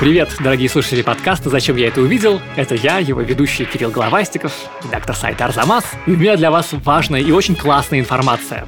Привет, дорогие слушатели подкаста «Зачем я это увидел?» Это я, его ведущий Кирилл Головастиков, редактор сайта Арзамас. И у меня для вас важная и очень классная информация.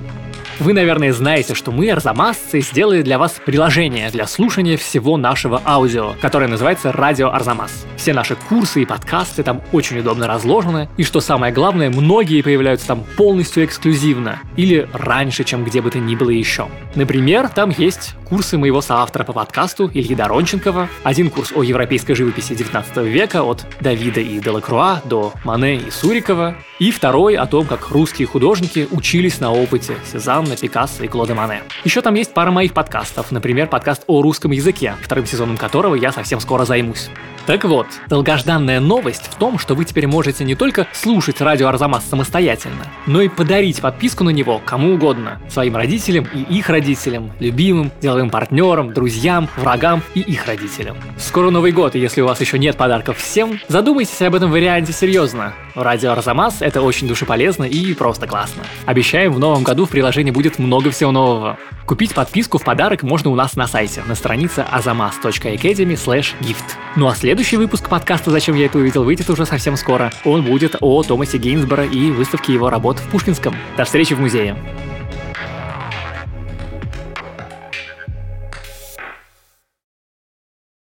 Вы, наверное, знаете, что мы, арзамасцы, сделали для вас приложение для слушания всего нашего аудио, которое называется «Радио Арзамас». Все наши курсы и подкасты там очень удобно разложены, и что самое главное, многие появляются там полностью эксклюзивно, или раньше, чем где бы то ни было еще. Например, там есть курсы моего соавтора по подкасту Ильи Доронченкова, один курс о европейской живописи 19 века от Давида и Делакруа до Мане и Сурикова, и второй о том, как русские художники учились на опыте Сезанна, Пикассо и Клода Мане. Еще там есть пара моих подкастов, например, подкаст о русском языке, вторым сезоном которого я совсем скоро займусь. Так вот, долгожданная новость в том, что вы теперь можете не только слушать радио Арзамас самостоятельно, но и подарить подписку на него кому угодно. Своим родителям и их родителям, любимым, деловым партнерам, друзьям, врагам и их родителям. Скоро Новый год, и если у вас еще нет подарков всем, задумайтесь об этом варианте серьезно. Радио Арзамас — это очень душеполезно и просто классно. Обещаем, в новом году в приложении будет много всего нового. Купить подписку в подарок можно у нас на сайте, на странице azamas.academy gift. Ну а следующий выпуск подкаста «Зачем я это увидел» выйдет уже совсем скоро. Он будет о Томасе Гейнсборо и выставке его работ в Пушкинском. До встречи в музее.